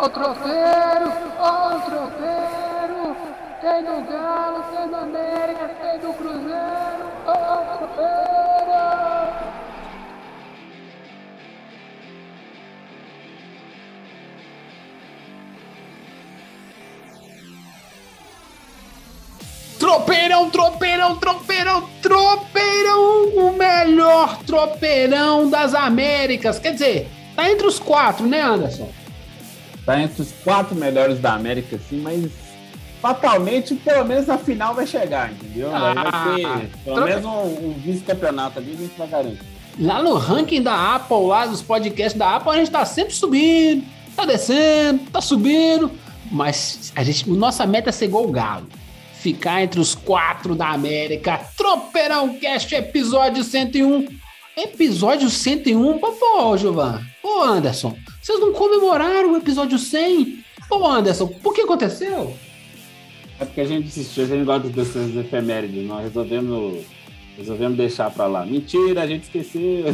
Ó o tropeiro, ó o. Tem do Galo, tem do América, tem do Cruzeiro. Ó o. Tropeirão, tropeirão, tropeirão, tropeirão, o melhor tropeirão das Américas. Quer dizer, tá entre os quatro, né, Anderson? Tá entre os quatro melhores da América, sim, mas fatalmente, pelo menos na final vai chegar, entendeu? Ah, vai ter, pelo troca- menos um, um vice-campeonato ali, a gente vai garantir. Lá no ranking da Apple, lá dos podcasts da Apple, a gente tá sempre subindo, tá descendo, tá subindo. Mas a gente, nossa meta é ser igual o Galo. Ficar entre os quatro da América. Tropeirão Cast, episódio 101. Episódio 101? Pô, pô, Giovan. Pô, Anderson, vocês não comemoraram o episódio 100? Pô, Anderson, por que aconteceu? É porque a gente desistiu, a gente gosta dessas efemérides, nós resolvemos, resolvemos deixar pra lá. Mentira, a gente esqueceu.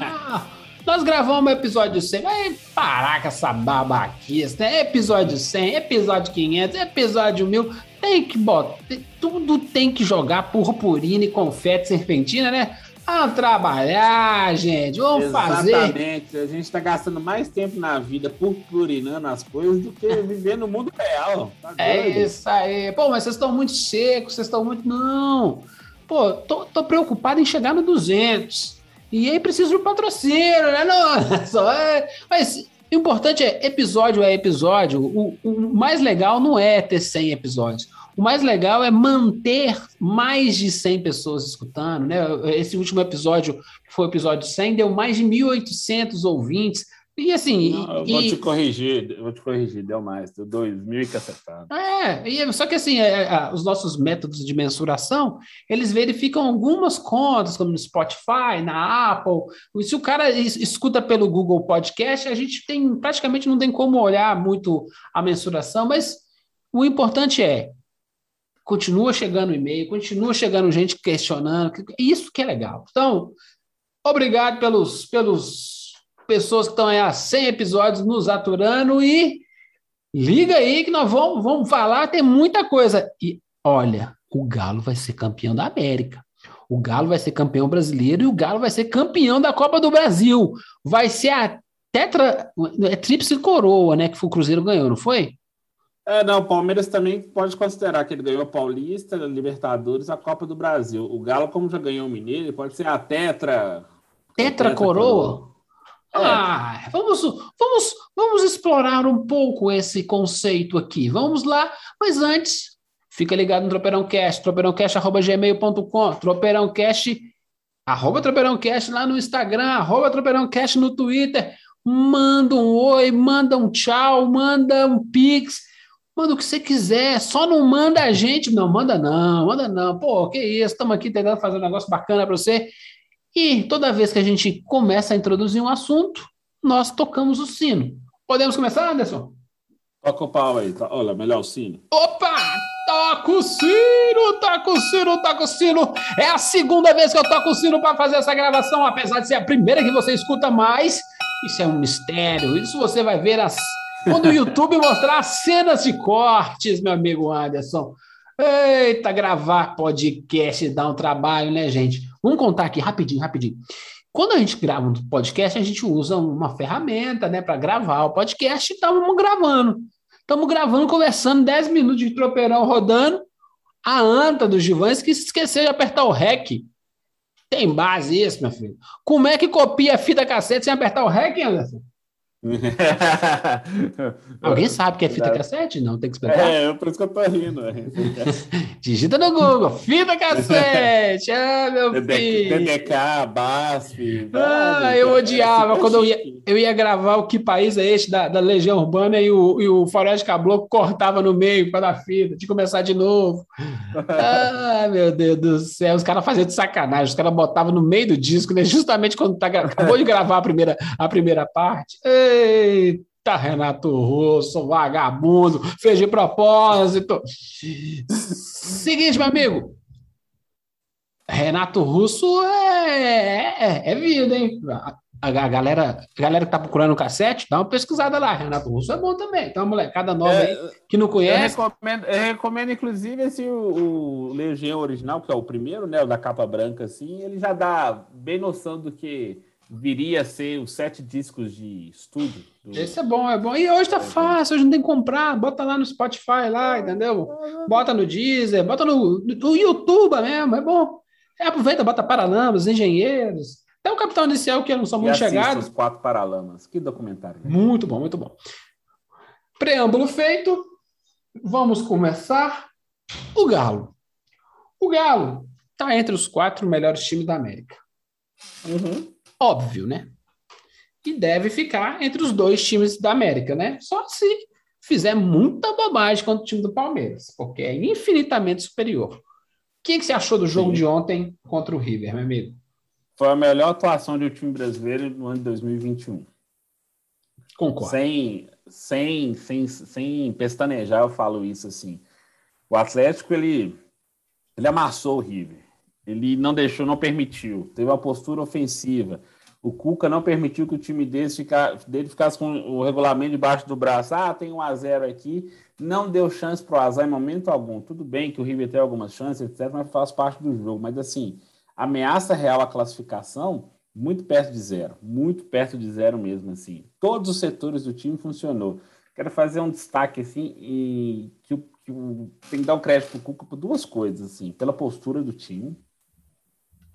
Ah, nós gravamos o episódio 100. Vai parar com essa babaquice, né? Episódio 100, episódio 500, episódio 1000. Tem que botar. Tudo tem que jogar purpurina e confete serpentina, né? Vamos trabalhar, gente. Vamos fazer. Exatamente, a gente tá gastando mais tempo na vida purpurinando as coisas do que viver no mundo real. Tá É isso aí. Pô, mas vocês estão muito secos, vocês estão muito. Não. Pô, tô, tô preocupado em chegar no 200. E aí preciso de um patrocínio, né? Não, só é. Mas o importante é episódio é episódio. O, o mais legal não é ter 100 episódios. O mais legal é manter mais de 100 pessoas escutando, né? Esse último episódio, que foi o episódio 100, deu mais de 1.800 ouvintes. E assim. Não, e- vou te corrigir, vou te corrigir, deu mais, deu dois mil e cacetado. É, e- só que assim, é, é, os nossos métodos de mensuração, eles verificam algumas contas, como no Spotify, na Apple. E se o cara es- escuta pelo Google Podcast, a gente tem praticamente não tem como olhar muito a mensuração, mas o importante é continua chegando e-mail, continua chegando gente questionando, que- isso que é legal. Então, obrigado pelos pelos pessoas que estão aí há 100 episódios nos aturando e Liga aí que nós vamos, vamos falar, tem muita coisa. E olha, o Galo vai ser campeão da América. O Galo vai ser campeão brasileiro e o Galo vai ser campeão da Copa do Brasil. Vai ser a tetra. É tríplice coroa, né? Que o Cruzeiro ganhou, não foi? É, não, o Palmeiras também pode considerar que ele ganhou a Paulista, a Libertadores, a Copa do Brasil. O Galo, como já ganhou o Mineiro, pode ser a Tetra. Tetra coroa? É. Ah, vamos, vamos, vamos explorar um pouco esse conceito aqui. Vamos lá, mas antes, fica ligado no Tropeirão Cast, tropeirãocast.gmail.com, tropeirãocast, arroba tropeirãocast lá no Instagram, arroba tropeirãocast no Twitter. Manda um oi, manda um tchau, manda um pix, manda o que você quiser, só não manda a gente, não, manda não, manda não. Pô, que isso, estamos aqui tentando fazer um negócio bacana para você. E toda vez que a gente começa a introduzir um assunto, nós tocamos o sino. Podemos começar, Anderson? Toca o pau aí. to- Olha, melhor o sino. Opa! Toca o sino, toca o sino, toca o sino. É a segunda vez que eu toco o sino para fazer essa gravação, apesar de ser a primeira que você escuta mais. Isso é um mistério. Isso você vai ver as... quando o YouTube mostrar as cenas de cortes, meu amigo Anderson. Eita, gravar podcast dá um trabalho, né, gente? Vamos contar aqui rapidinho, rapidinho. Quando a gente grava um podcast, a gente usa uma ferramenta, né, para gravar o podcast e estamos gravando. Estamos gravando, conversando, 10 minutos de tropeirão rodando. A anta do Givães que se esqueceu de apertar o REC. Tem base isso, meu filho. Como é que copia a fita cassete sem apertar o REC, Anderson? Alguém sabe que é fita cassete? Não, tem que explicar. É, por isso que eu tô rindo. é. Digita no Google, fita cassete. Ah, meu filho. TDK, BASF. Ah, eu odiava quando eu ia, eu ia gravar o Que País é Este da, da Legião Urbana e o, e o Floresta Caboclo cortava no meio para dar fita, que começar de novo. Ah, meu Deus do céu, os caras faziam de sacanagem, os caras botavam no meio do disco, né, justamente quando tá, acabou de gravar a primeira, a primeira parte. Eita, Renato Russo, vagabundo, fez de propósito. Seguinte, meu amigo, Renato Russo é, é, é vida, hein? a, a galera, a galera que tá procurando o cassete, dá uma pesquisada lá. Renato Russo é bom também. Então, molecada nova É, aí que não Eu conhece. recomendo, eu recomendo, inclusive, esse, o, o Legião original, que é o primeiro, né? O da capa branca, assim, ele já dá bem noção do que viria a ser os sete discos de estúdio. do- Esse é bom, é bom. E hoje tá fácil, hoje não tem que comprar. Bota lá no Spotify, lá, entendeu? Bota no Deezer, bota no, no YouTube mesmo, é bom. É, aproveita, bota Paralamas, Engenheiros. Até o Capitão Inicial, que eu não sou E muito assista chegado. os quatro Paralamas. Que documentário. né? Muito bom, muito bom. Preâmbulo feito, vamos começar. O Galo. O Galo está entre os quatro melhores times da América. Uhum. Óbvio, né? E deve ficar entre os dois times da América, né? Só se fizer muita bobagem contra o time do Palmeiras, porque é infinitamente superior. O que, que você achou do jogo Sim. de ontem contra o River, meu amigo? Foi a melhor atuação de um time brasileiro no ano de 2021. Concordo. Sem, sem, sem, sem pestanejar, eu falo isso assim. O Atlético, ele, ele amassou o River. Ele não deixou, não permitiu. Teve uma postura ofensiva. O Cuca não permitiu que o time dele, ficar, dele ficasse com o regulamento debaixo do braço. Ah, tem um a 0 aqui. Não deu chance para o azar em momento algum. Tudo bem que o River tem algumas chances, etc., mas faz parte do jogo. Mas, assim, ameaça real à classificação, muito perto de zero. Muito perto de zero mesmo, assim. Todos os setores do time funcionou. Quero fazer um destaque, assim, e que, que tem que dar um crédito para o Cuca por duas coisas, assim. Pela postura do time,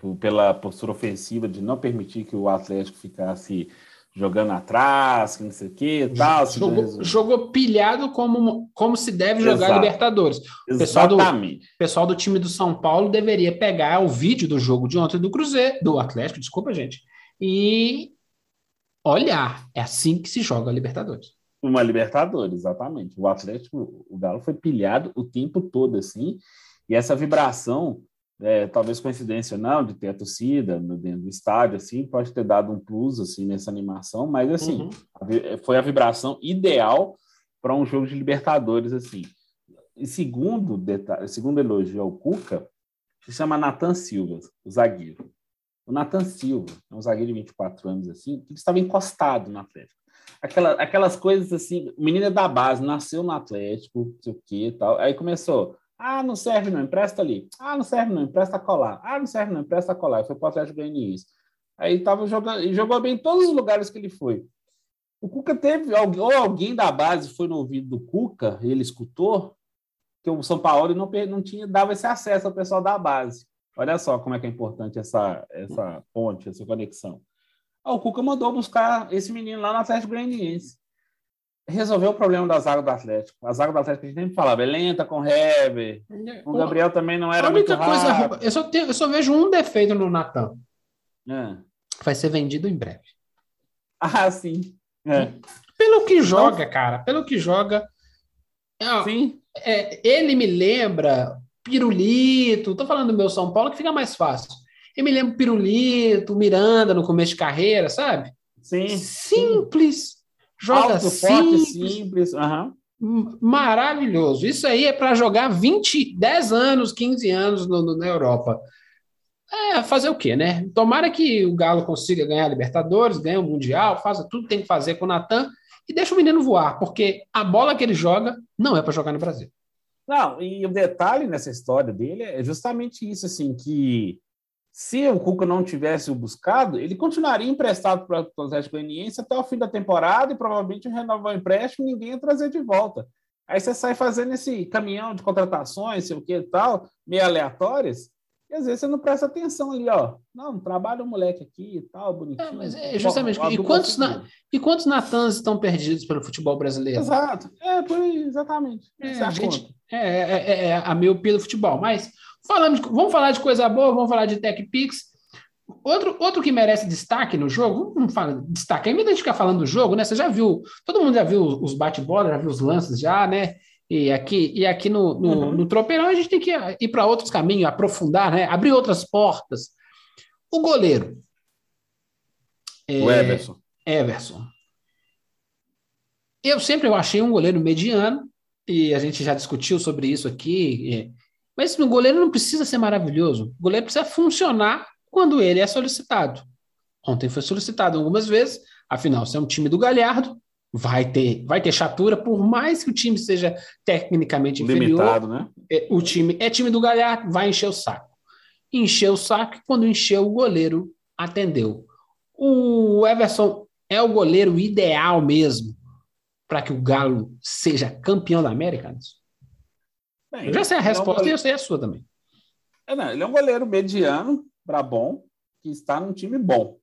por- pela postura ofensiva de não permitir que o Atlético ficasse jogando atrás, que não sei o que tal. se Jogou, resolver. jogou pilhado como, como se deve jogar Exato. Libertadores. pessoal do- Exatamente. O pessoal do time do São Paulo deveria pegar o vídeo do jogo de ontem do Cruzeiro, do Atlético, desculpa, gente, e olhar. É assim que se joga a Libertadores. Uma Libertadores, exatamente. O Atlético, o Galo foi pilhado o tempo todo, assim, e essa vibração, é, talvez coincidência não, de ter a torcida no, dentro do estádio, assim, pode ter dado um plus, assim, nessa animação, mas, assim, Uhum. a foi a vibração ideal para um jogo de Libertadores, assim. E segundo, detalhe, segundo elogio ao Cuca, se chama Nathan Silva, o zagueiro. O Nathan Silva, é um zagueiro de 24 anos, assim, que estava encostado no Atlético. Aquela, aquelas coisas assim, o menino é da base, nasceu no Atlético, não sei o que e tal. Aí começou, ah, não serve não, empresta ali. Ah, não serve não, empresta colar. Ah, não serve não, empresta colar. Foi para o Atlético Goianiense. Aí tava jogando, e jogou bem em todos os lugares que ele foi. O Cuca teve, ou alguém da base foi no ouvido do Cuca, ele escutou, que o São Paulo não, não tinha, dava esse acesso ao pessoal da base. Olha só como é que é importante essa, essa ponte, essa conexão. Ah, o Cuca mandou buscar esse menino lá no Atlético Goianiense. Resolveu o problema da zaga do Atlético. A zaga do Atlético a gente sempre falava, é lenta com o Heber. O Gabriel também não era a única muito coisa, rápido. eu só, tenho- eu só vejo um defeito no Natan. É. Vai ser vendido em breve. Ah, sim. É. Pelo que joga, cara, pelo que joga. é, Sim. é, ele me lembra Pirulito. Tô falando do meu São Paulo que fica mais fácil. Ele me lembra Pirulito, Miranda no começo de carreira, sabe? Sim. Simples. Joga Alto, forte, simples. simples. Aham. M- Maravilhoso. Isso aí é para jogar 20, 10 anos, 15 anos no- no- na Europa. É, fazer o quê, né? Tomara que o Galo consiga ganhar a Libertadores, ganhe o Mundial, faça tudo que tem que fazer com o Natan e deixa o menino voar, porque a bola que ele joga não é para jogar no Brasil. Não, e o detalhe nessa história dele é justamente isso, assim, que se o Cuca não tivesse o buscado, ele continuaria emprestado para o Atlético Goianiense até o fim da temporada e provavelmente renovar o empréstimo e ninguém ia trazer de volta. Aí você sai fazendo esse caminhão de contratações, sei o que e tal, meio aleatórias, e às vezes você não presta atenção ali, ó. Não, trabalha o moleque aqui e tal, bonitinho. É, mas é justamente, Ó, e quantos na-. E quantos Natans estão perdidos pelo futebol brasileiro? Exato. É, por aí, exatamente. É, gente-? É, é, é, é a miopia do futebol. Mas falando de- vamos falar de coisa boa, vamos falar de TechPix. Outro, outro que merece destaque no jogo, vamos falar de destaque, invés de a gente ficar falando do jogo, né? Você já viu, todo mundo já viu os bate-bola, já viu os lances já, né? E aqui, e aqui no, no, Uhum. no Tropeirão a gente tem que ir para outros caminhos, aprofundar, né? Abrir outras portas. O goleiro. O É, Everson. Everson. Eu sempre eu achei um goleiro mediano, e a gente já discutiu sobre isso aqui, mas o goleiro não precisa ser maravilhoso. O goleiro precisa funcionar quando ele é solicitado. Ontem foi solicitado algumas vezes, afinal, se é um time do Galhardo, vai ter, vai ter chatura, por mais que o time seja tecnicamente inferior. Limitado, né? é, o time é time do Galhardo, vai encher o saco. Encheu o saco e quando encheu, o goleiro atendeu. O Everson é o goleiro ideal mesmo para que o Galo seja campeão da América? Bem, Eu já sei a ele é um resposta e eu sei a sua também. É, não, ele é um goleiro mediano para bom, que está num time bom.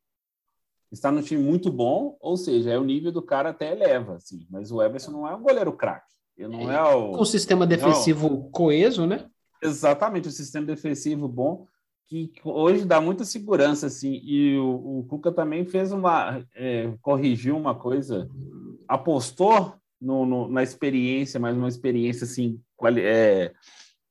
Está num time muito bom, ou seja, é o nível do cara até eleva, assim. Mas o Everson não é um goleiro craque. Ele não é o. Com sistema defensivo coeso, né? Exatamente, o sistema defensivo bom, que hoje dá muita segurança, assim, e o, o Cuca também fez uma, é, corrigiu uma coisa, apostou no, no- na experiência, mas uma experiência, assim, é,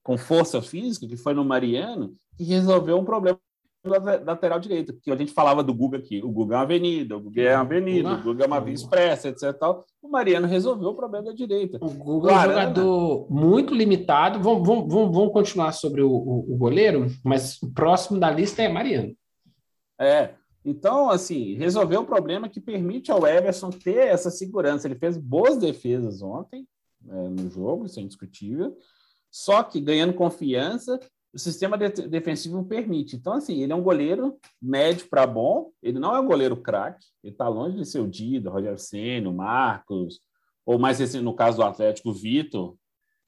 com força física, que foi no Mariano, que resolveu um problema da lateral direita, porque a gente falava do Guga aqui, o Guga é uma avenida, o Guga é uma avenida, o Guga é uma via expressa, etc. Tal. O Mariano resolveu o problema da direita. O Google é um Guarana. jogador muito limitado. Vamos, vamos, vamos, vamos continuar sobre o, o- o goleiro, mas o próximo da lista é Mariano. É. Então, assim, resolveu o problema que permite ao Everson ter essa segurança. Ele fez boas defesas ontem é, no jogo, isso é indiscutível. Só que ganhando confiança, o sistema de- defensivo permite. Então, assim, ele é um goleiro médio para bom. Ele não é um goleiro craque. Ele está longe de ser o Dida, Roger Senna, o Marcos, ou mais recente, no caso do Atlético, o Vitor,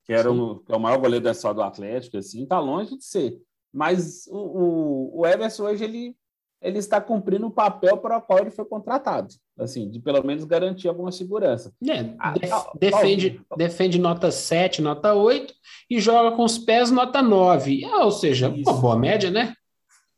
que era um, que é o maior goleiro da história do Atlético, assim, está longe de ser. Mas o, o, o Everson hoje ele ele está cumprindo o papel para o qual ele foi contratado, assim, de pelo menos garantir alguma segurança. É, Ah, def- defende, defende nota 7, nota 8 e joga com os pés nota 9. Ah, ou seja, Isso. uma boa média, né?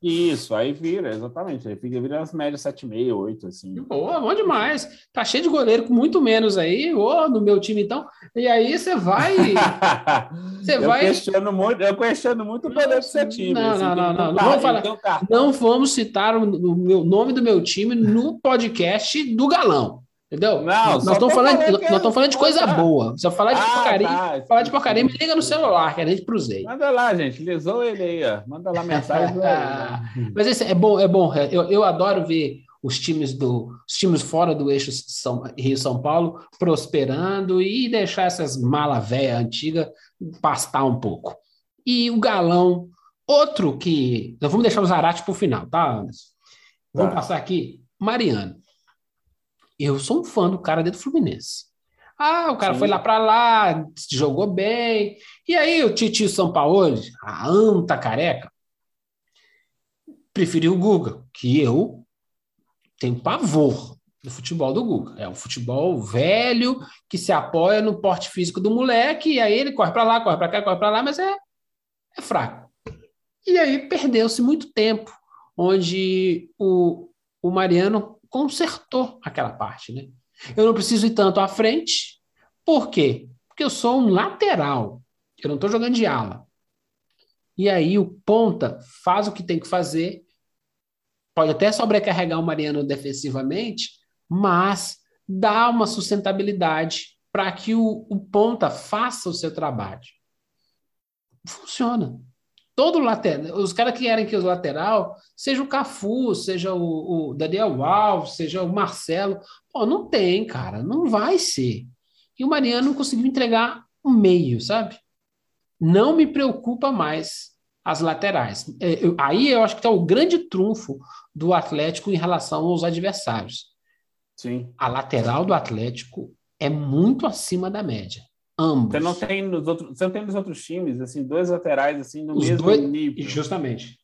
Isso, aí vira, exatamente, aí fica vira as médias 7,5, 8, assim. Boa, bom demais. Tá cheio de goleiro com muito menos aí, ô, no meu time então. E aí você vai. Você eu vai- questiono muito, eu questiono muito o poder do seu time. Não, assim, não, não, não, não vamos falar-. Não vamos citar o, o meu- nome do meu time no podcast do Galão. Entendeu? Não, nós estamos falando, nós estamos é- falando de coisa Ah, boa. Se eu falar de Ah, porcaria, tá. falar de porcaria, me liga no celular, que a gente cruzei. Manda lá, gente, lisou ele aí, ó. Manda lá mensagem. ele. Mas esse é bom, é bom. Eu, eu adoro ver os times do os times fora do eixo São, Rio São Paulo prosperando e deixar essas mala velha antiga pastar um pouco. E o galão, outro que. Nós vamos deixar o Zarate para o final, tá, Anderson? Vamos Tá. passar aqui. Mariano. Eu sou um fã do cara dentro do Fluminense. Ah, o cara Sim. foi lá para lá, jogou bem. E aí, o Titio São Paulo, a anta careca, preferiu o Guga, que eu tenho pavor do futebol do Guga. É um futebol velho que se apoia no porte físico do moleque, e aí ele corre para lá, corre para cá, corre para lá, mas é, é fraco. E aí perdeu-se muito tempo, onde o, o Mariano consertou aquela parte, né? Eu não preciso ir tanto à frente. Por quê? Porque eu sou um lateral. Eu não estou jogando de ala. E aí o ponta faz o que tem que fazer. Pode até sobrecarregar o Mariano defensivamente, mas dá uma sustentabilidade para que o, o ponta faça o seu trabalho. Funciona. Todo lateral, os caras que querem que o lateral seja o Cafu, seja o, o Daniel Alves, seja o Marcelo, pô, não tem, cara, não vai ser. E o Mariano conseguiu entregar o meio, sabe? Não me preocupa mais as laterais. É, eu- aí eu acho que está o grande trunfo do Atlético em relação aos adversários. Sim. A lateral do Atlético é muito acima da média. Ambos. Você não tem nos outros, você não tem nos outros times assim dois laterais assim no Os mesmo dois- nível. Justamente.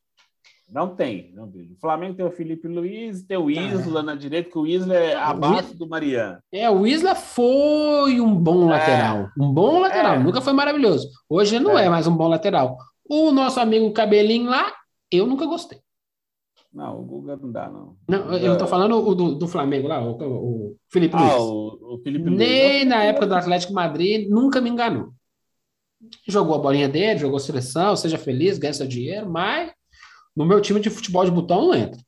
Não tem, não tem. O Flamengo tem o Felipe Luiz, tem o Tá. Isla na direita, que o Isla é o abaixo do Mariano. É, o Isla foi um bom lateral. Um bom lateral. É. Nunca foi maravilhoso. Hoje não é. É. mais um bom lateral. O nosso amigo Cabelinho lá, eu nunca gostei. Não, o Guga não dá, não. Não, eu não tô falando o do, do Flamengo lá, o, o Felipe Ah, Luiz. o, o Felipe. Nem na época do Atlético Madrid, nunca me enganou. Jogou a bolinha dele, jogou seleção, seja feliz, ganha seu dinheiro, mas no meu time de futebol de botão não entra.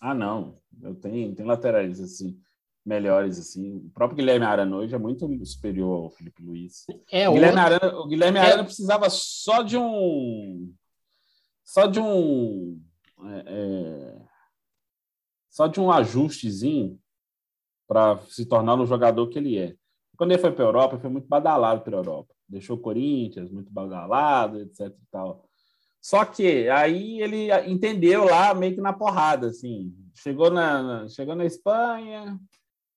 Ah, não. Eu tenho, tenho laterais assim melhores assim. O próprio Guilherme Arana hoje é muito superior ao Felipe Luiz. É o Guilherme outro. Arana, o Guilherme É. Arana precisava só de um só de um é, é, só de um ajustezinho para se tornar o jogador que ele é. Quando ele foi para a Europa, foi muito badalado para a Europa. Deixou o Corinthians muito badalado, etc e tal. Só que aí ele entendeu lá meio que na porrada, assim. Chegou na, chegou na Espanha,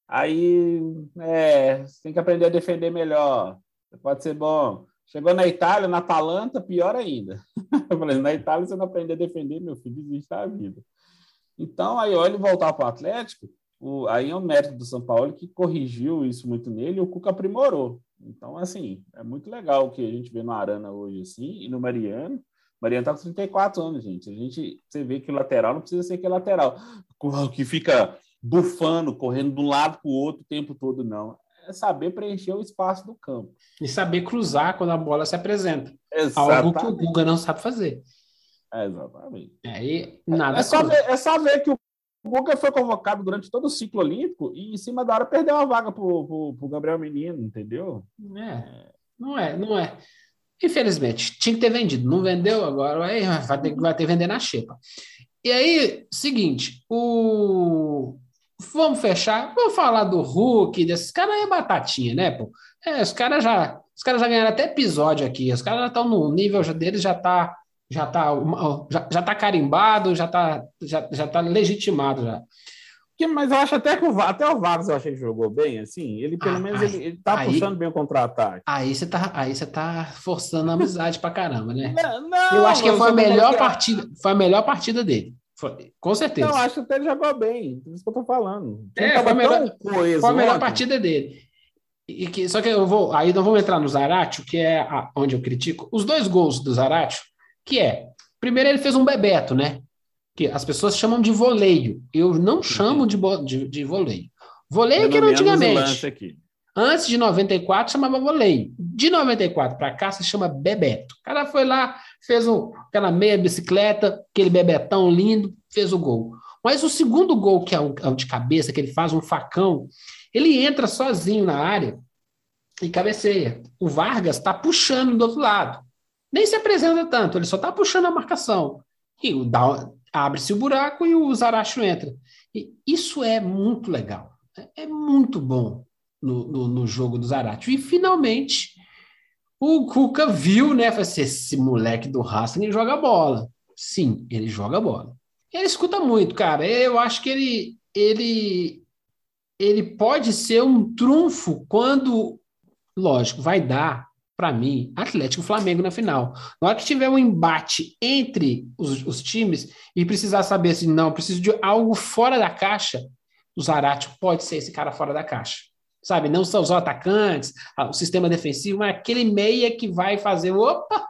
aí é, tem que aprender a defender melhor. Pode ser bom. Chegou na Itália, na Atalanta, pior ainda. Eu falei, na Itália você não aprender a defender, meu filho, desiste da vida. Então, aí olha ele voltar para o Atlético, aí é um mérito do São Paulo que corrigiu isso muito nele e o Cuca aprimorou. Então, assim, é muito legal o que a gente vê no Arana hoje, assim, e no Mariano. Mariano tá com 34 anos, gente. A gente, você vê que o lateral não precisa ser que lateral, que fica bufando, correndo de um lado para o outro o tempo todo, não. É saber preencher o espaço do campo. E saber cruzar quando a bola se apresenta. Exatamente. Algo que o Guga não sabe fazer. É, exatamente. Aí, nada é, só ver, é só ver que o Guga foi convocado durante todo o ciclo olímpico e em cima da hora perdeu a vaga para o Gabriel Menino, entendeu? É, não é, não é. Infelizmente, tinha que ter vendido, não vendeu, agora vai, vai, ter, vai ter que vender na xepa. E aí, seguinte, o. Vamos fechar, vamos falar do Hulk, desses caras aí é batatinha, né, pô? É, os caras já, os caras já ganharam até episódio aqui, os caras já estão no nível deles, já tá já está já, já tá carimbado, já está já, já tá legitimado já. Mas eu acho até que o, até o Vargas eu achei que jogou bem, assim. Ele, pelo ah, menos, aí, ele, ele tá aí, puxando bem o contra-ataque. Aí você tá, aí você tá forçando a amizade pra caramba, né? Não, não, eu acho que foi a melhor partida, foi a melhor partida dele. Foi, com certeza. Não, acho que ele jogou bem. Por isso que eu tô falando. É, foi a melhor, foi a melhor partida dele. E que, só que eu vou. Aí não vamos entrar no Zaratio, que é a, onde eu critico. Os dois gols do Zaratio que é, primeiro ele fez um bebeto, né? Que as pessoas chamam de voleio. Eu não chamo de, de, de voleio. Voleio que era antigamente. Antes de 94 chamava voleio. De 94 para cá se chama bebeto. O cara foi lá, fez um, aquela meia bicicleta, aquele bebetão lindo, fez o gol. Mas o segundo gol, que é o, é o de cabeça, que ele faz um facão, ele entra sozinho na área e cabeceia. O Vargas está puxando do outro lado nem se apresenta tanto, ele só está puxando a marcação. E abre-se o buraco e o Zaracho entra. E isso é muito legal. É, é muito bom no, no, no jogo do Zaracho. E finalmente o Cuca viu, né? Falei assim, esse moleque do Racing joga bola. Sim, ele joga bola. Ele escuta muito, cara. Eu acho que ele, ele, ele pode ser um trunfo quando, lógico, vai dar para mim, Atlético Flamengo na final. Na hora que tiver um embate entre os, os times e precisar saber assim, não, preciso de algo fora da caixa, o Zarate pode ser esse cara fora da caixa. Sabe, não são os atacantes, o sistema defensivo, mas aquele meia que vai fazer, opa,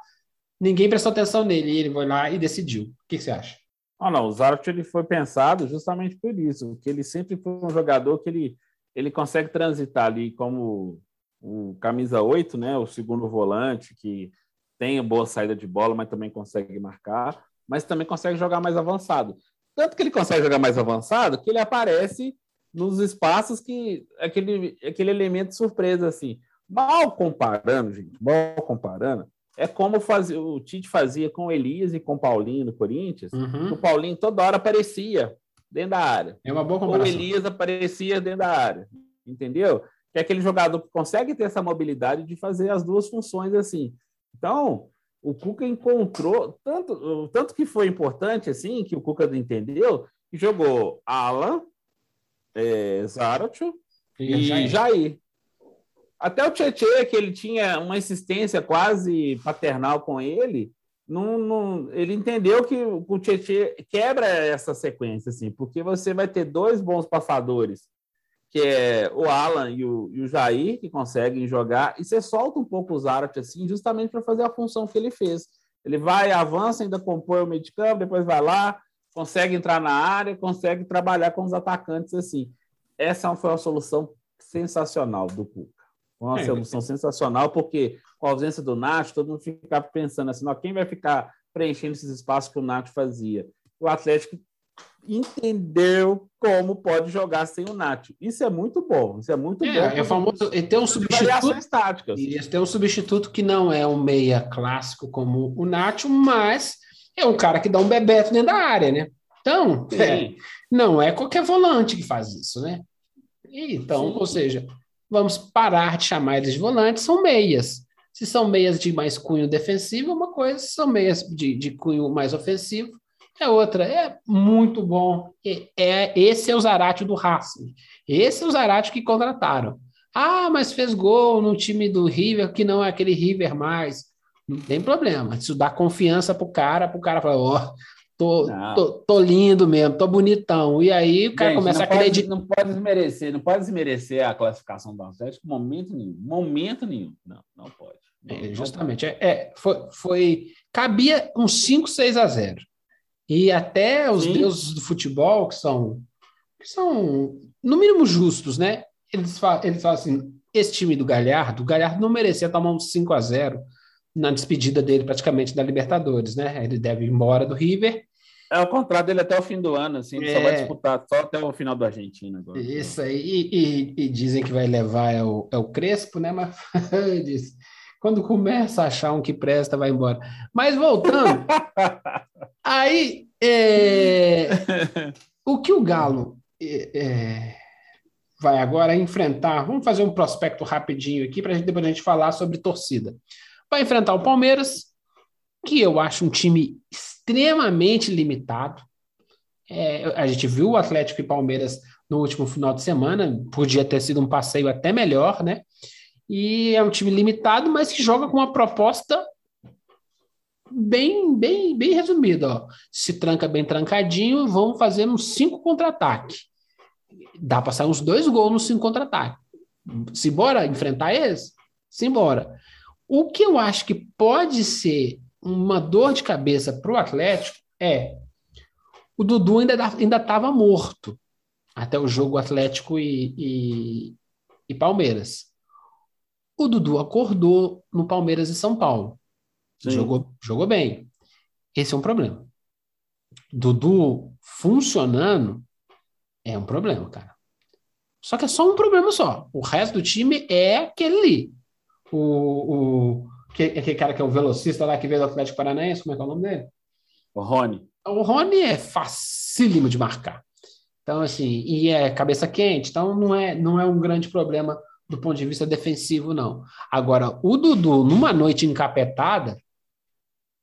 ninguém prestou atenção nele, e ele foi lá e decidiu. O que, que você acha? Oh, não, o Zarate ele foi pensado justamente por isso, que ele sempre foi um jogador que ele, ele consegue transitar ali como o camisa 8, né, o segundo volante, que tem boa saída de bola, mas também consegue marcar, mas também consegue jogar mais avançado. Tanto que ele consegue jogar mais avançado que ele aparece nos espaços que aquele, aquele elemento surpresa assim. Mal comparando, gente, mal comparando, é como fazia, o Tite fazia com o Elias e com o Paulinho no Corinthians. Uhum. O Paulinho toda hora aparecia dentro da área. É uma boa comparação. O Elias aparecia dentro da área. Entendeu? que é aquele jogador que consegue ter essa mobilidade de fazer as duas funções assim. Então, o Cuca encontrou tanto, tanto que foi importante assim, que o Cuca entendeu, que jogou Alan, é, Zaratio e Jair. Jair. Até o Tietchan, que ele tinha uma insistência quase paternal com ele, não, não, ele entendeu que o Tietchan quebra essa sequência, assim, porque você vai ter dois bons passadores que é o Alan e o, e o Jair, que conseguem jogar, e você solta um pouco o Zarat assim, justamente para fazer a função que ele fez. Ele vai, avança, ainda compõe o meio de campo, depois vai lá, consegue entrar na área, consegue trabalhar com os atacantes assim. Essa foi uma solução sensacional do Cuca. Uma é, solução é. sensacional, porque com a ausência do Nath, todo mundo ficava pensando assim, quem vai ficar preenchendo esses espaços que o Nath fazia? O Atlético entendeu como pode jogar sem o Nacho. Isso é muito bom. Isso é muito é, bom. É famoso. E tem um substituto. táticas. E tem um substituto que não é um meia clássico como o Nacho, mas é um cara que dá um bebeto dentro da área, né? Então, é, não é qualquer volante que faz isso, né? Então, Sim. ou seja, vamos parar de chamar eles de volantes, são meias. Se são meias de mais cunho defensivo, é uma coisa, se são meias de, de cunho mais ofensivo, é outra. É muito bom. É, é- esse é o Zarate do Racing. Esse é o Zarate que contrataram. Ah, mas fez gol no time do River, que não é aquele River mais. Não tem problema. Isso dá confiança pro cara, pro cara falar, ó, tô, Não. tô, tô lindo mesmo, tô bonitão. E aí o cara Gente, começa a pode- acreditar. Não pode desmerecer, não pode desmerecer a classificação do Atlético momento nenhum. Momento nenhum. Não, não pode. Não, É, não justamente. É, é, foi, foi- Cabia uns 5, 6 a 0. E até os Sim. deuses do futebol, que são, que são, no mínimo, justos, né? Eles, fa eles falam assim: esse time do Galhardo, o Galhardo não merecia tomar uns 5 a 0 na despedida dele, praticamente, da Libertadores, né? Ele deve ir embora do River. É o contrato dele até o fim do ano, assim, ele só É. vai disputar só até o final do Argentina agora. Isso aí, e, e- e dizem que vai levar é o, é o Crespo, né? Mas diz, quando começa a achar um que presta, vai embora. Mas voltando, aí é, o que o Galo é, é, vai agora enfrentar? Vamos fazer um prospecto rapidinho aqui para depois a gente falar sobre torcida. Vai enfrentar o Palmeiras, que eu acho um time extremamente limitado. É, a gente viu o Atlético e Palmeiras no último final de semana, podia ter sido um passeio até melhor, né? E é um time limitado, mas que joga com uma proposta bem, bem, bem resumida. Ó. Se tranca bem trancadinho, vão fazer uns cinco contra-ataque. Dá para sair uns dois gols nos cinco contra-ataque. Se bora enfrentar eles, simbora. O que eu acho que pode ser uma dor de cabeça para o Atlético é o Dudu ainda ainda estava morto até o jogo Atlético e, e, e Palmeiras. O Dudu acordou no Palmeiras e São Paulo. Sim. Jogou, jogou bem. Esse é um problema. Dudu funcionando é um problema, cara. Só que é só um problema só. O resto do time é aquele ali. O, o que, aquele cara que é o velocista lá que veio do Atlético Paranaense, como é que é o nome dele? O Rony. O Rony é facílimo de marcar. Então, assim, e é cabeça quente, então não é, não é um grande problema do ponto de vista defensivo, não. Agora, o Dudu, numa noite encapetada,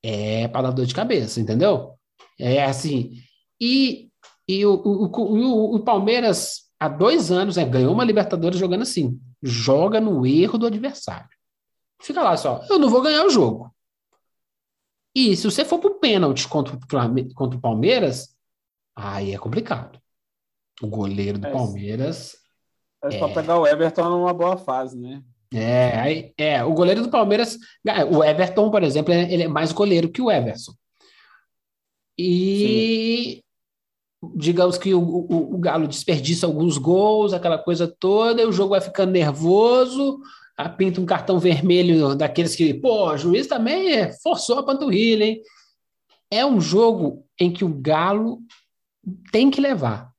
é para dar dor de cabeça, entendeu? É assim. E, e o, o, o, o Palmeiras, há dois anos, é, ganhou uma Libertadores jogando assim. Joga no erro do adversário. Fica lá só, eu não vou ganhar o jogo. E se você for para o pênalti contra, o- contra o Palmeiras, aí é complicado. O goleiro do É. Palmeiras. É só pegar o Everton numa boa fase, né? É, aí, é, o goleiro do Palmeiras. O Everton, por exemplo, é- ele é mais goleiro que o Everson. E digamos que o, o, o Galo desperdiça alguns gols, aquela coisa toda, e o jogo vai ficando nervoso, ah, pinta um cartão vermelho daqueles que, pô, o juiz também forçou a panturrilha, hein? É um jogo em que o Galo tem que levar.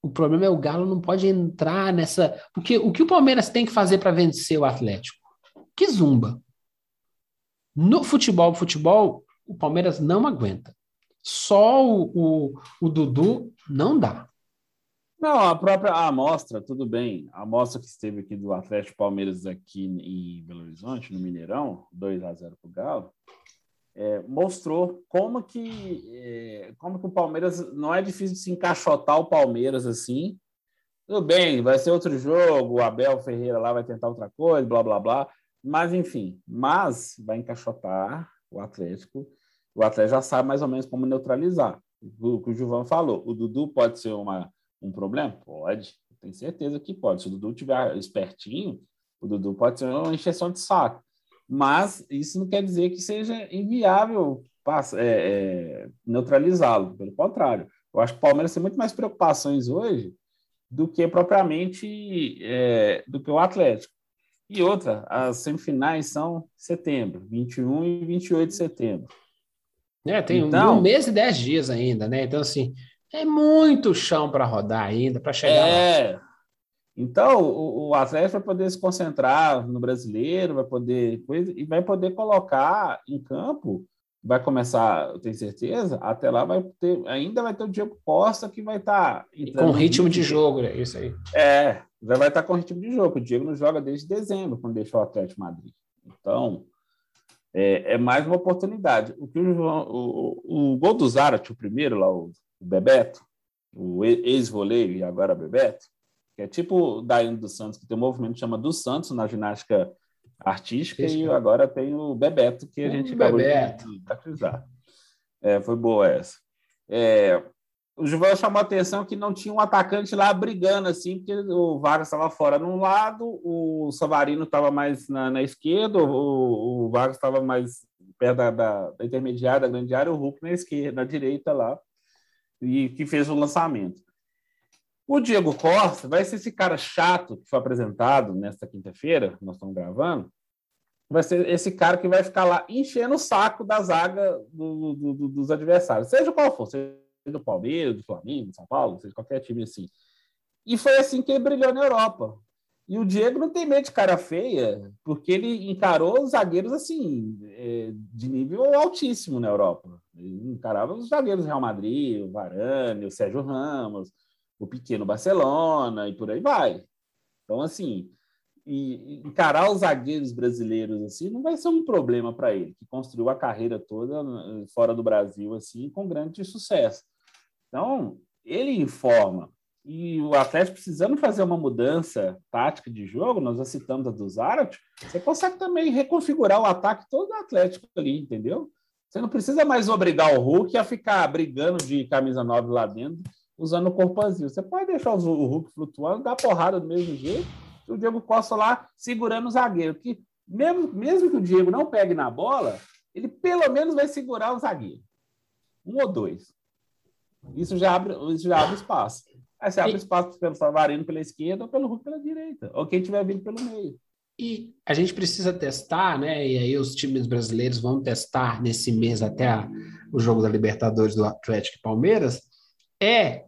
O problema é o Galo não pode entrar nessa. Porque o que o Palmeiras tem que fazer para vencer o Atlético? Que zumba. No futebol, futebol, o Palmeiras não aguenta. Só o, o, o Dudu não dá. Não, a própria amostra, tudo bem. A amostra que esteve aqui do Atlético Palmeiras aqui em Belo Horizonte, no Mineirão, 2 a 0 para o Galo, é, mostrou como que, é, como que o Palmeiras não é difícil de se encaixotar o Palmeiras assim. Tudo bem, vai ser outro jogo, o Abel Ferreira lá vai tentar outra coisa, blá blá blá. Mas enfim, mas vai encaixotar o Atlético. O Atlético já sabe mais ou menos como neutralizar. O que o Gilvan falou, o Dudu pode ser uma, um problema? Pode, tenho certeza que pode. Se o Dudu tiver espertinho, o Dudu pode ser uma encheção de saco. Mas isso não quer dizer que seja inviável é, é, neutralizá-lo. Pelo contrário, eu acho que o Palmeiras tem muito mais preocupações hoje do que propriamente é, do que o Atlético. E outra, as semifinais são setembro, 21 e 28 de setembro. É, tem então, um mês e dez dias ainda, né? Então, assim, é muito chão para rodar ainda, para chegar é, lá. Então, o, o Atlético vai poder se concentrar no brasileiro, vai poder coisa, e vai poder colocar em campo vai começar, eu tenho certeza, até lá vai ter, ainda vai ter o Diego Costa que vai estar. Tá com ritmo de jogo, é isso aí. É, já vai estar tá com ritmo de jogo. O Diego não joga desde dezembro, quando deixou o Atlético Madrid. Então, é, é mais uma oportunidade. O, que o, o, o gol do Zarat, o primeiro lá, o, o Bebeto, o ex-voleiro e agora Bebeto, que é tipo o Daiane dos Santos, que tem um movimento que chama dos Santos na ginástica artística e agora tem o Bebeto, que a gente acabou Bebeto. de batizar. É, foi boa essa. É, o Juvenal chamou a atenção que não tinha um atacante lá brigando, assim, porque o Vargas estava fora num lado, o Savarino estava mais na, na esquerda, o, o Vargas estava mais perto da, da, da, intermediária, da grande área, o Hulk na esquerda, na direita lá, e que fez o lançamento. O Diego Costa vai ser esse cara chato que foi apresentado nesta quinta-feira, nós estamos gravando, vai ser esse cara que vai ficar lá enchendo o saco da zaga do, do, do, dos adversários, seja qual for, seja do Palmeiras, do Flamengo, do São Paulo, seja qualquer time assim. E foi assim que ele brilhou na Europa. E o Diego não tem medo de cara feia, porque ele encarou os zagueiros assim, é, de nível altíssimo na Europa. Encarava os zagueiros do Real Madrid, o Varane, o Sérgio Ramos, o pequeno Barcelona e por aí vai. Então, assim, e encarar os zagueiros brasileiros assim não vai ser um problema para ele, que construiu a carreira toda eh, fora do Brasil assim com grande sucesso. Então, ele informa. E o Atlético precisando fazer uma mudança tática de jogo, nós já citamos a do Zarat, você consegue também reconfigurar o ataque todo do Atlético ali, entendeu? Você não precisa mais obrigar o Hulk a ficar brigando de camisa 9 lá dentro usando o corpo vazio. Você pode deixar o Hulk flutuando, dar porrada do mesmo jeito, e o Diego Costa lá segurando o zagueiro. Que mesmo, mesmo que o Diego não pegue na bola, ele pelo menos vai segurar o zagueiro. Um ou dois. Isso já abre, isso já abre espaço. Aí você abre espaço pelo Savarino pela esquerda ou pelo Hulk pela direita. Ou quem tiver vindo pelo meio. E a gente precisa testar, né? E aí os times brasileiros vão testar nesse mês até a, o jogo da Libertadores do Atlético e Palmeiras é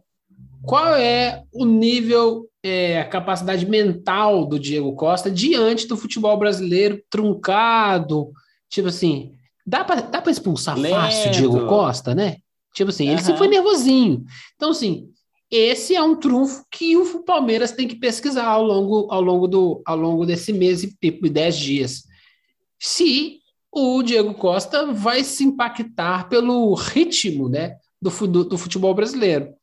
qual é o nível, é, a capacidade mental do Diego Costa diante do futebol brasileiro truncado. Tipo assim, dá para expulsar Lento. fácil o Diego Costa, né? Tipo assim, uhum. ele se foi nervosinho. Então, assim, esse é um trunfo que o Palmeiras tem que pesquisar ao longo, ao longo, do, ao longo desse mês e dez dias. Se o Diego Costa vai se impactar pelo ritmo, né? do, do, do futebol brasileiro.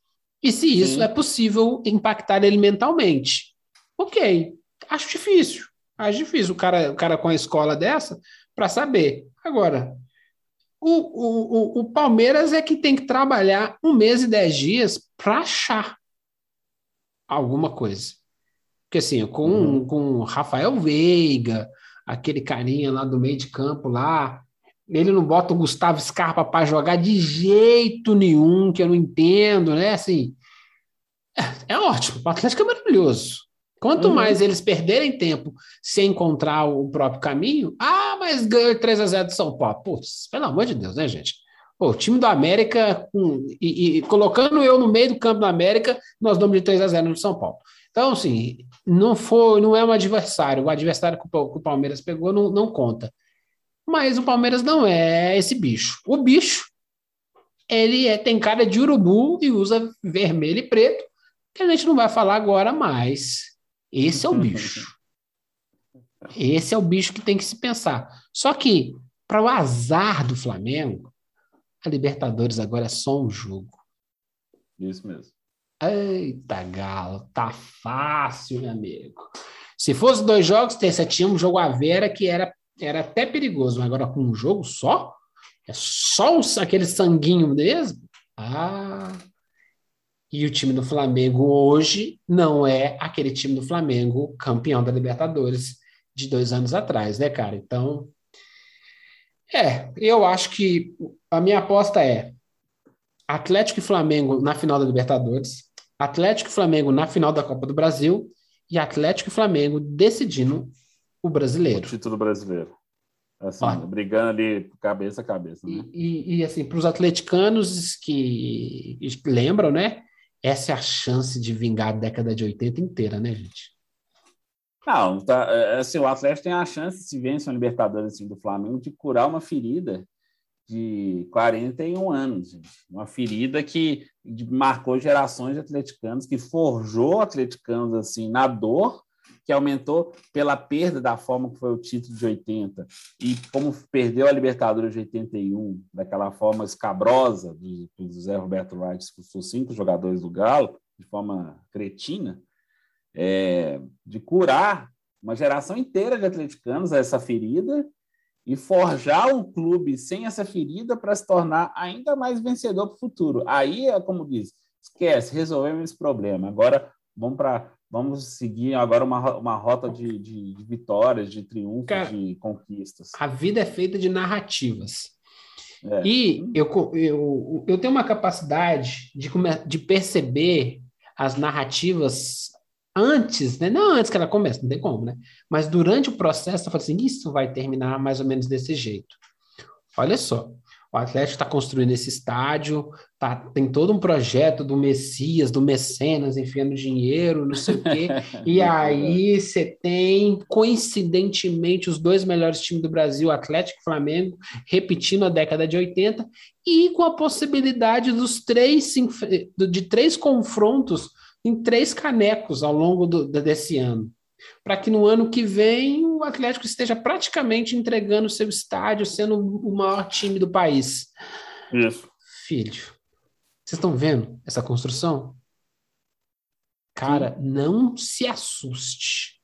E se isso Sim. é possível impactar ele mentalmente. Ok, acho difícil. Acho difícil o cara, o cara com a escola dessa para saber. Agora, o, o, o, o, Palmeiras é que tem que trabalhar um mês e dez dias para achar alguma coisa. Porque assim, com, uhum. com Rafael Veiga, aquele carinha lá do meio de campo lá, ele não bota o Gustavo Scarpa para jogar de jeito nenhum, que eu não entendo, né? Assim, é, é ótimo. O Atlético é maravilhoso. Quanto uhum. mais eles perderem tempo sem encontrar o próprio caminho, ah, mas ganhou 3 a 0 do São Paulo. Putz, pelo amor de Deus, né, gente? Pô, o time do América, com, e, e, colocando eu no meio do campo do América, nós damos de 3 a 0 no São Paulo. Então, assim, não foi, não é um adversário. O adversário que o Palmeiras pegou não, não conta. Mas o Palmeiras não é esse bicho. O bicho, ele é, tem cara de urubu e usa vermelho e preto, que a gente não vai falar agora mais. Esse é o bicho. Esse é o bicho que tem que se pensar. Só que, para o azar do Flamengo, a Libertadores agora é só um jogo. Isso mesmo. Eita, Galo, tá fácil, meu amigo. Se fosse dois jogos, você tinha um jogo a Vera que era era até perigoso, mas agora com um jogo só, é só aquele sanguinho mesmo. Ah. E o time do Flamengo hoje não é aquele time do Flamengo campeão da Libertadores de dois anos atrás, né, cara? Então, é, eu acho que a minha aposta é Atlético e Flamengo na final da Libertadores, Atlético e Flamengo na final da Copa do Brasil e Atlético e Flamengo decidindo o brasileiro. O título brasileiro. Assim, brigando ali cabeça a cabeça. Né? E, e, e, assim, para os atleticanos que lembram, né? Essa é a chance de vingar a década de 80 inteira, né, gente? Não, tá, é, assim, o Atlético tem a chance, se vence o Libertadores assim, do Flamengo, de curar uma ferida de 41 anos, gente. Uma ferida que marcou gerações de atleticanos, que forjou atleticanos assim na dor, que aumentou pela perda da forma que foi o título de 80 e como perdeu a Libertadores de 81, daquela forma escabrosa do, do José Roberto Wright, expulsou cinco jogadores do Galo, de forma cretina, é, de curar uma geração inteira de atleticanos a essa ferida e forjar um clube sem essa ferida para se tornar ainda mais vencedor para o futuro. Aí é como diz, esquece, resolvemos esse problema. Agora vamos para vamos seguir agora uma, uma rota de, de, de vitórias, de triunfos, Cara, de conquistas. A vida é feita de narrativas. É. E eu, eu, eu tenho uma capacidade de, de perceber as narrativas antes, né? Não antes que ela comece, não tem como, né? Mas durante o processo, eu falo assim, isso vai terminar mais ou menos desse jeito. Olha só, o Atlético está construindo esse estádio, tá, tem todo um projeto do Messias, do Mecenas, enfiando dinheiro, não sei o quê. e aí você tem, coincidentemente, os dois melhores times do Brasil, Atlético e Flamengo, repetindo a década de 80, e com a possibilidade dos três, de três confrontos em três canecos ao longo do, desse ano. Para que no ano que vem o Atlético esteja praticamente entregando seu estádio, sendo o maior time do país. Isso. Filho, vocês estão vendo essa construção? Cara, não se assuste.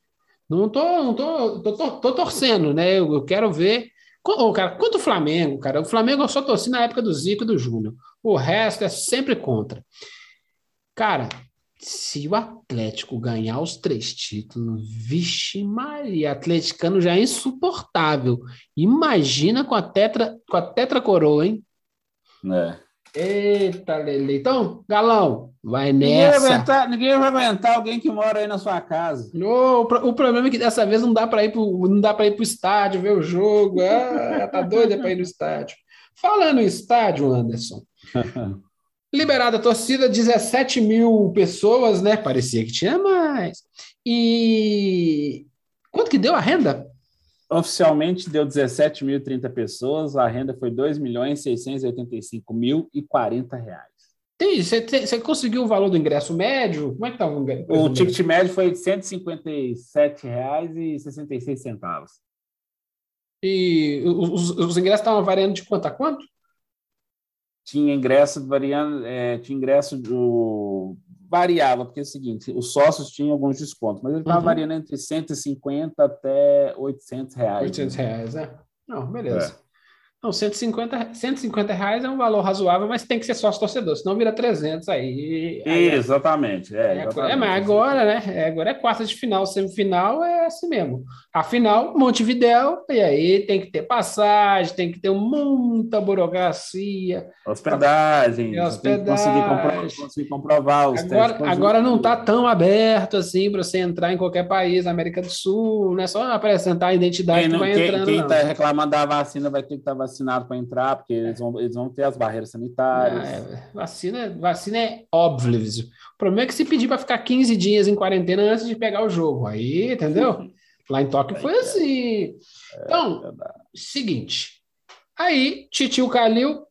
Não tô, não tô, tô, tô, tô torcendo, né? Eu, eu quero ver. Oh, cara, quanto o Flamengo, cara? O Flamengo eu só torci na época do Zico e do Júnior. O resto é sempre contra. Cara, se o Atlético ganhar os três títulos, vixe Maria, atleticano já é insuportável. Imagina com a tetra, com a tetra coroa, hein? É. Eita, Lele. Então, Galão, vai nessa. Ninguém vai, aguentar, ninguém vai aguentar alguém que mora aí na sua casa. No, o problema é que dessa vez não dá para ir pro, não dá para ir pro estádio ver o jogo. Ah, tá doida para ir no estádio. Falando em estádio, Anderson. Liberada a torcida, 17 mil pessoas, né? Parecia que tinha mais. E quanto que deu a renda? Oficialmente deu 17.030 pessoas, a renda foi 2 milhões 685 mil e 40 reais. Você conseguiu o valor do ingresso médio? Como é que tá o ingresso? O ticket médio foi R$ 157,66. E os, os ingressos estavam variando de quanto a quanto? Tinha ingresso variando, é, tinha ingresso do variava, porque é o seguinte, os sócios tinham alguns descontos, mas ele estava uhum. variando entre 150 até 800 reais. 800 reais, é? Não, beleza. Não, 150, 150 reais é um valor razoável, mas tem que ser sócio torcedor, senão vira 300 aí. aí é- exatamente, é, é, exatamente. é, mas agora, né? É, agora é quarta de final, semifinal é assim mesmo. A final, Montevidéu, e aí tem que ter passagem, tem que ter muita burocracia. Hospedagem, hospedagem. Conseguir comprovar, conseguir comprovar os agora, agora não está tão aberto assim para você entrar em qualquer país América do Sul, não é só apresentar a identidade quem, que vai quem, entrando. Quem está reclamando da vacina vai ter que estar tá vacinado para entrar, porque eles vão, eles vão ter as barreiras sanitárias. É, vacina, vacina é óbvio. O problema é que se pedir para ficar 15 dias em quarentena antes de pegar o jogo. Aí, entendeu? Lá em Tóquio foi assim. Então, seguinte. Aí, Titio Calil,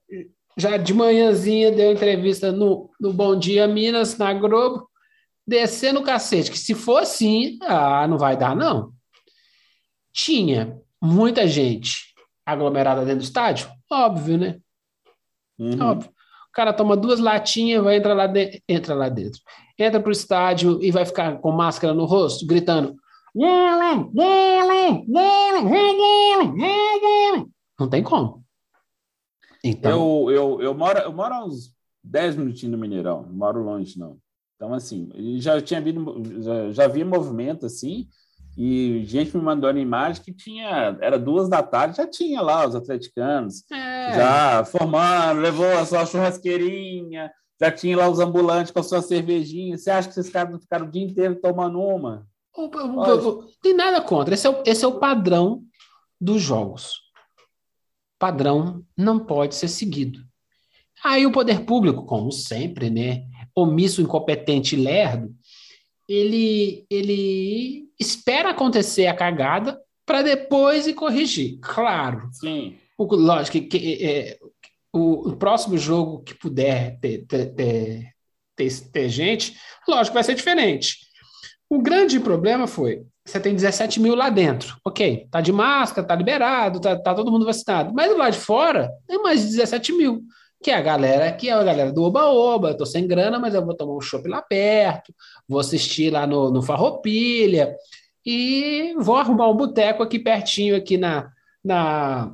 já de manhãzinha, deu entrevista no, no Bom Dia Minas, na Globo, descendo o cacete, que se for assim, ah, não vai dar, não. Tinha muita gente aglomerada dentro do estádio? Óbvio, né? Uhum. Óbvio. O cara toma duas latinhas, vai entrar lá, de... entra lá dentro. Entra pro estádio e vai ficar com máscara no rosto, gritando. Não tem como. Então... Eu, eu, eu, moro, eu moro uns 10 minutinhos no Mineirão, não moro longe, não. Então, assim, já tinha visto, já, já vi movimento assim, e gente me mandou a imagem que tinha, era duas da tarde, já tinha lá os atleticanos, é. já formando, levou a sua churrasqueirinha, já tinha lá os ambulantes com a sua cervejinha. Você acha que esses caras não ficaram o dia inteiro tomando uma? Tem nada contra. Esse é, o, esse é o padrão dos jogos. Padrão não pode ser seguido. Aí o poder público, como sempre, né, omisso, incompetente e lerdo, ele, ele espera acontecer a cagada para depois ir corrigir. Claro. Sim. o, lógico que, que é, o, o, próximo jogo que puder ter, ter, ter, ter, ter gente, lógico que vai ser diferente. O grande problema foi você tem 17 mil lá dentro. Ok, tá de máscara, tá liberado, tá, tá todo mundo vacinado. Mas lá de fora tem mais de 17 mil, que é a galera que é a galera do Oba-Oba. Tô sem grana, mas eu vou tomar um chopp lá perto, vou assistir lá no, no Farroupilha e vou arrumar um boteco aqui pertinho, aqui na, na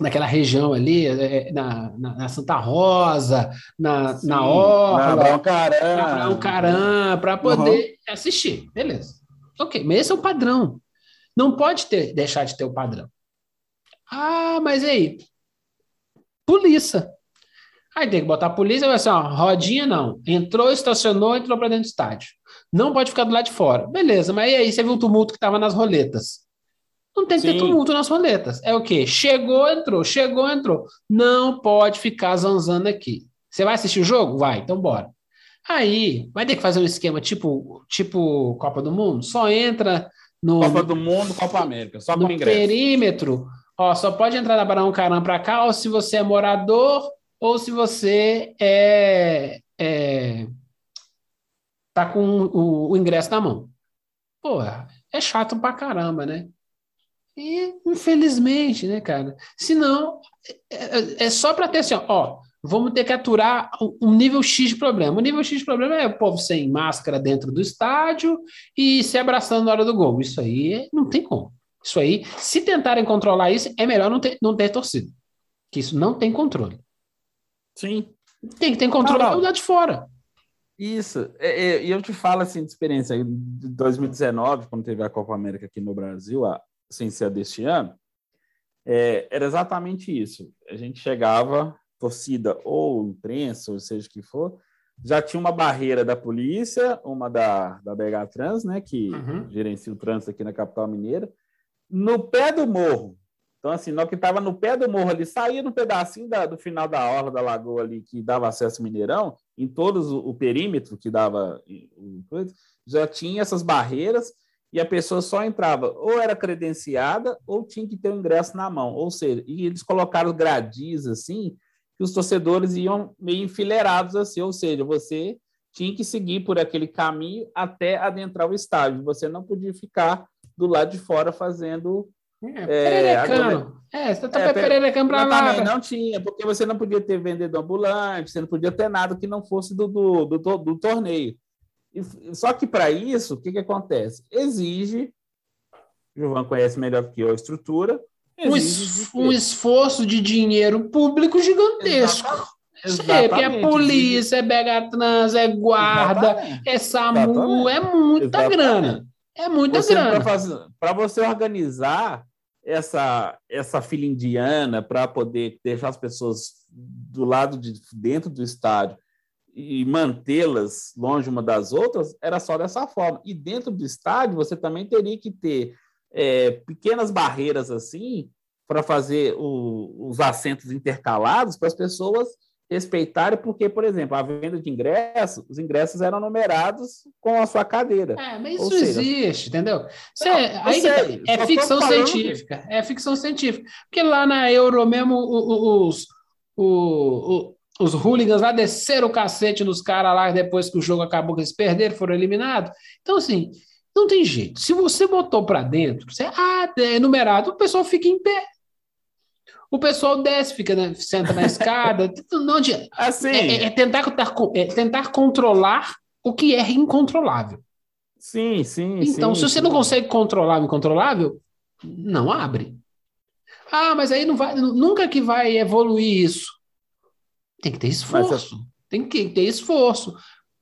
naquela região ali, é, na, na, na Santa Rosa, na, Sim, na Orla, na Abrão para poder uhum. assistir. Beleza. Ok, mas esse é o padrão. Não pode ter, deixar de ter o padrão. Ah, mas aí? Polícia. Aí tem que botar a polícia vai ser uma rodinha não. Entrou, estacionou, entrou para dentro do estádio. Não pode ficar do lado de fora. Beleza, mas e aí você viu o tumulto que estava nas roletas? Não tem que Sim. ter tumulto nas roletas. É o quê? Chegou, entrou, chegou, entrou. Não pode ficar zanzando aqui. Você vai assistir o jogo? Vai, então bora. Aí, vai ter que fazer um esquema tipo, tipo Copa do Mundo? Só entra no. Copa do Mundo, Copa América, só no perímetro. Ó, só pode entrar da Barão Caram para cá, ou se você é morador, ou se você é, é tá com o, o, ingresso na mão. Porra, é chato pra caramba, né? E, infelizmente, né, cara? Se não, é, é, é só para ter assim, ó, vamos ter que aturar um nível X de problema. O nível X de problema é o povo sem máscara dentro do estádio e se abraçando na hora do gol. Isso aí não tem como. Isso aí, se tentarem controlar isso, é melhor não ter, não ter torcida. Que isso não tem controle. Sim. Tem que ter controle do lado de fora. Isso. E é, é, eu te falo assim de experiência. Em 2019, quando teve a Copa América aqui no Brasil, a, sem ser deste ano, é, era exatamente isso. A gente chegava, torcida ou imprensa, ou seja o que for, já tinha uma barreira da polícia, uma da, da BH Trans, né, que uhum. gerencia o trânsito aqui na capital mineira, no pé do morro. Então, assim, nós que estava no pé do morro ali, saía no pedacinho da, do final da orla da lagoa ali, que dava acesso ao Mineirão, em todos o, o perímetro que dava, já tinha essas barreiras e a pessoa só entrava, ou era credenciada, ou tinha que ter o ingresso na mão. Ou seja, e eles colocaram gradis assim, que os torcedores iam meio enfileirados assim, ou seja, você tinha que seguir por aquele caminho até adentrar o estádio. Você não podia ficar do lado de fora fazendo. É, pererecano. É, você tá é, pererecano para lá. Também não tinha, porque você não podia ter vendedor ambulante, você não podia ter nada que não fosse do, do, do, do torneio. E, só que para isso, o que, que acontece? Exige, o João conhece melhor que eu a estrutura, um, es, um esforço de dinheiro público gigantesco. Exatamente. Porque é polícia, é Begatrans, é guarda, Exatamente. é SAMU, é muita Exatamente. grana. É muita você, grana. Para você organizar essa, essa fila indiana para poder deixar as pessoas do lado de dentro do estádio e mantê-las longe uma das outras, era só dessa forma. E dentro do estádio, você também teria que ter é, pequenas barreiras assim para fazer o, os assentos intercalados para as pessoas respeitarem, porque, por exemplo, a venda de ingressos, os ingressos eram numerados com a sua cadeira. É, mas isso seja, existe, entendeu? Não, aí sei, é ficção científica, é ficção científica. Porque lá na Euro mesmo, os, os, os hooligans lá desceram o cacete nos caras lá depois que o jogo acabou, que eles perderam, foram eliminados. Então, assim, não tem jeito. Se você botou para dentro, você, ah, é numerado, o pessoal fica em pé. O pessoal desce, fica, né, senta na escada. Não adianta. Assim, é, é, é, tentar, é tentar controlar o que é incontrolável. Sim, sim. Então, sim, se você sim. não consegue controlar o incontrolável, não abre. Ah, mas aí não vai, nunca que vai evoluir isso. Tem que ter esforço. Mas, tem que ter esforço.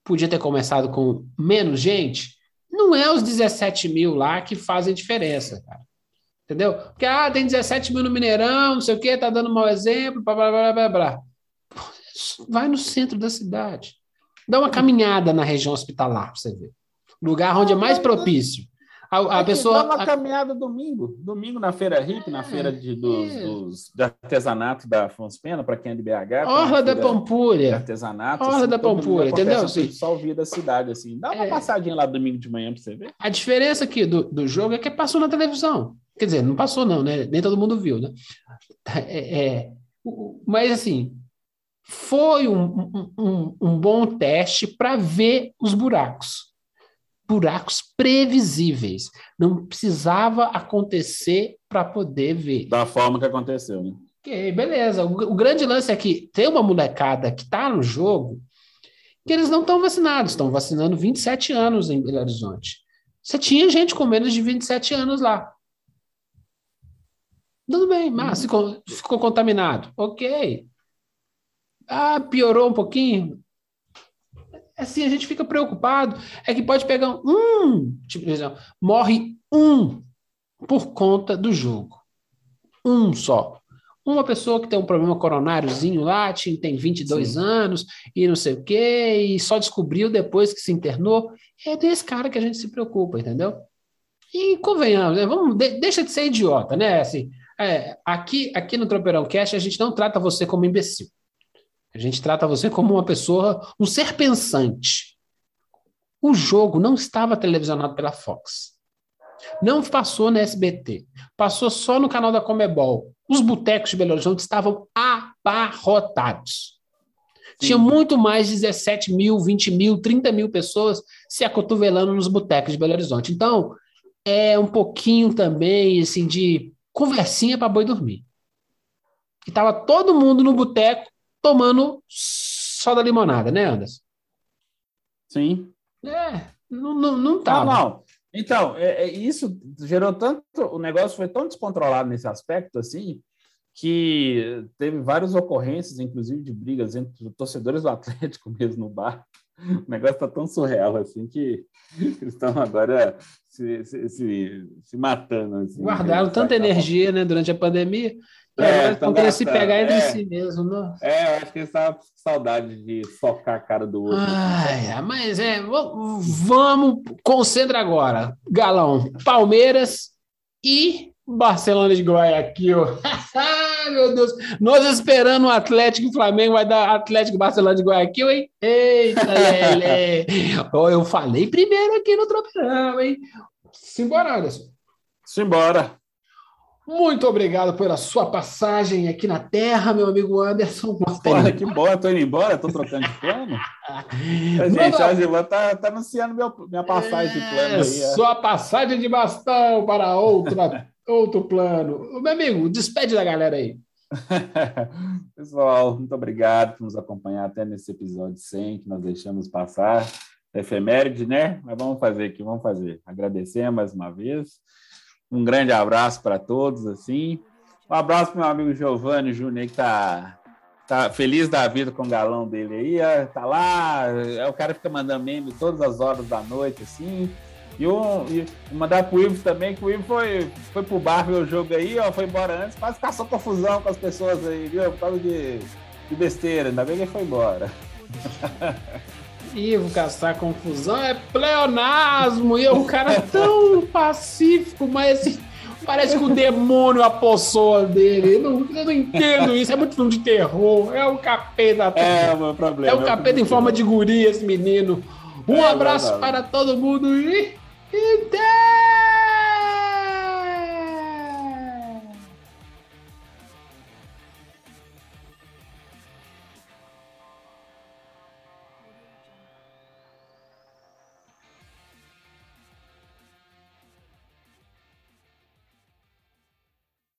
Podia ter começado com menos gente. Não é os 17 mil lá que fazem diferença, cara. Entendeu? Porque, ah, tem 17 mil no Mineirão, não sei o quê, tá dando mau exemplo, blá, blá, blá, blá, blá. Vai no centro da cidade. Dá uma caminhada na região hospitalar para você ver. Lugar onde é mais propício. A, a pessoa. Dá uma caminhada domingo. Domingo na Feira RIP, na feira de, dos, é. dos, de artesanato da Afonso Pena, para quem é de BH. Orla da Pampulha. Artesanato. Orla assim, da Pampulha, entendeu? Assim, só ouvir da cidade, assim. Dá uma é. passadinha lá domingo de manhã para você ver. A diferença aqui do, do jogo é que passou na televisão. Quer dizer, não passou, não, né? Nem todo mundo viu, né? É, é, mas assim, foi um, um, um bom teste para ver os buracos. Buracos previsíveis. Não precisava acontecer para poder ver. Da forma que aconteceu, né? Ok, beleza. O, o grande lance é que tem uma molecada que está no jogo que eles não estão vacinados, estão vacinando 27 anos em Belo Horizonte. Você tinha gente com menos de 27 anos lá. Tudo bem, mas ficou, ficou contaminado. Ok. Ah, piorou um pouquinho. Assim, a gente fica preocupado. É que pode pegar um, tipo, exemplo, morre um por conta do jogo. Um só. Uma pessoa que tem um problema coronáriozinho lá, tem 22 Sim. anos e não sei o quê, e só descobriu depois que se internou. É desse cara que a gente se preocupa, entendeu? E convenhamos, né? Vamos, de, deixa de ser idiota, né? Assim, é, aqui, aqui no Tropeirão Cash a gente não trata você como imbecil. A gente trata você como uma pessoa, um ser pensante. O jogo não estava televisionado pela Fox. Não passou na SBT. Passou só no canal da Comebol. Os botecos de Belo Horizonte estavam abarrotados. Sim. Tinha muito mais de 17 mil, 20 mil, 30 mil pessoas se acotovelando nos botecos de Belo Horizonte. Então, é um pouquinho também assim de conversinha para boi dormir. E tava todo mundo no boteco tomando só da limonada, né, Anderson? Sim. É, não, não, não tava. Não, não. Então, é, é, isso gerou tanto. O negócio foi tão descontrolado nesse aspecto, assim, que teve várias ocorrências, inclusive de brigas entre torcedores do Atlético mesmo no bar. O negócio está tão surreal assim que eles estão agora se, se, se, se matando. Assim, Guardaram tanta energia né, durante a pandemia é, estão querendo se pegar entre é, si mesmo. Não? É, eu acho que eles estavam com saudade de socar a cara do outro. Ai, mas é, vamos, concentra agora. Galão, Palmeiras e Barcelona de Guayaquil. Ai, meu Deus. Nós esperando o Atlético e Flamengo vai dar Atlético Barcelona de Guayaquil, hein? Eita, Lelê. Eu falei primeiro aqui no Tropeirão, hein? Simbora, Anderson. Simbora. Muito obrigado pela sua passagem aqui na Terra, meu amigo Anderson. Olha, que bom, tô indo embora, tô trocando de plano. gente, a Gilvan tá, tá anunciando meu, minha passagem é, de plano aí. Sua passagem de bastão para outra, outro plano. Meu amigo, despede da galera aí. Pessoal, muito obrigado por nos acompanhar até nesse episódio 100 que nós deixamos passar. Efeméride, né? Mas vamos fazer aqui, vamos fazer. Agradecer mais uma vez. Um grande abraço para todos, assim. Um abraço para meu amigo Giovanni Júnior, que tá, tá feliz da vida com o galão dele aí. É, tá lá, é o cara fica mandando meme todas as horas da noite, assim. E, um, e mandar pro Ivo também, que o Ivo foi, foi pro bar ver o jogo aí, ó, foi embora antes, quase caçou confusão com as pessoas aí, viu? Por causa de, de besteira, ainda bem que ele foi embora. Ivo caçar confusão é pleonasmo. E é um cara tão pacífico, mas assim, parece que o demônio apossou dele. Eu não, eu não entendo isso. É muito filme de terror. É o capeta. É o meu problema. É o capeta em forma de guri, esse menino. Um é, abraço para todo mundo e. Até!